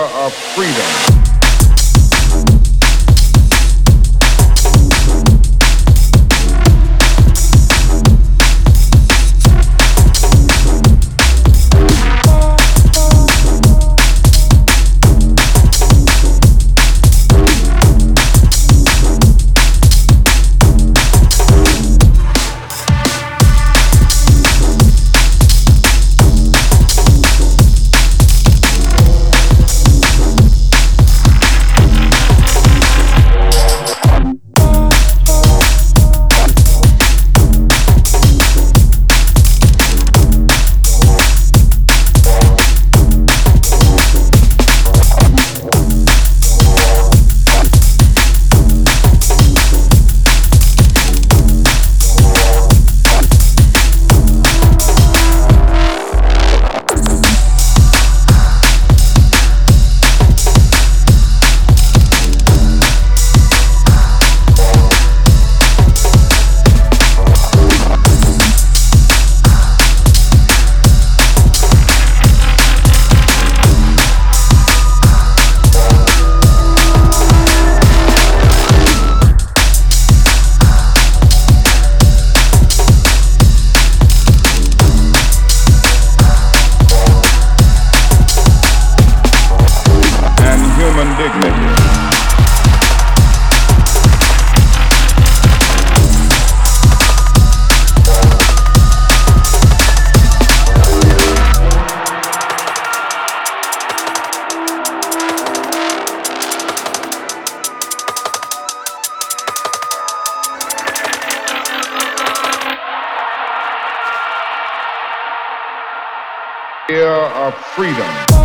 of freedom. Era of freedom.